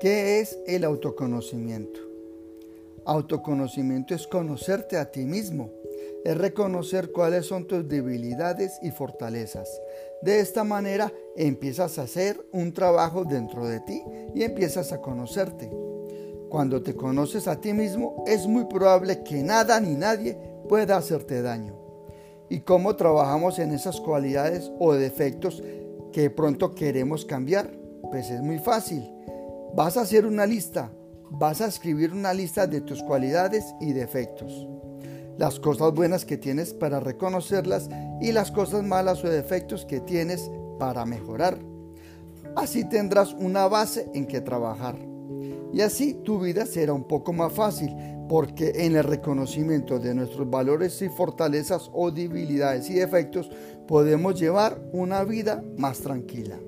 ¿Qué es el autoconocimiento? Autoconocimiento es conocerte a ti mismo, es reconocer cuáles son tus debilidades y fortalezas. De esta manera empiezas a hacer un trabajo dentro de ti y empiezas a conocerte. Cuando te conoces a ti mismo es muy probable que nada ni nadie pueda hacerte daño. ¿Y cómo trabajamos en esas cualidades o defectos que pronto queremos cambiar? Pues es muy fácil Vas a hacer una lista, vas a escribir una lista de tus cualidades y defectos. Las cosas buenas que tienes para reconocerlas y las cosas malas o defectos que tienes para mejorar. Así tendrás una base en que trabajar. Y así tu vida será un poco más fácil, porque en el reconocimiento de nuestros valores y fortalezas o debilidades y defectos podemos llevar una vida más tranquila.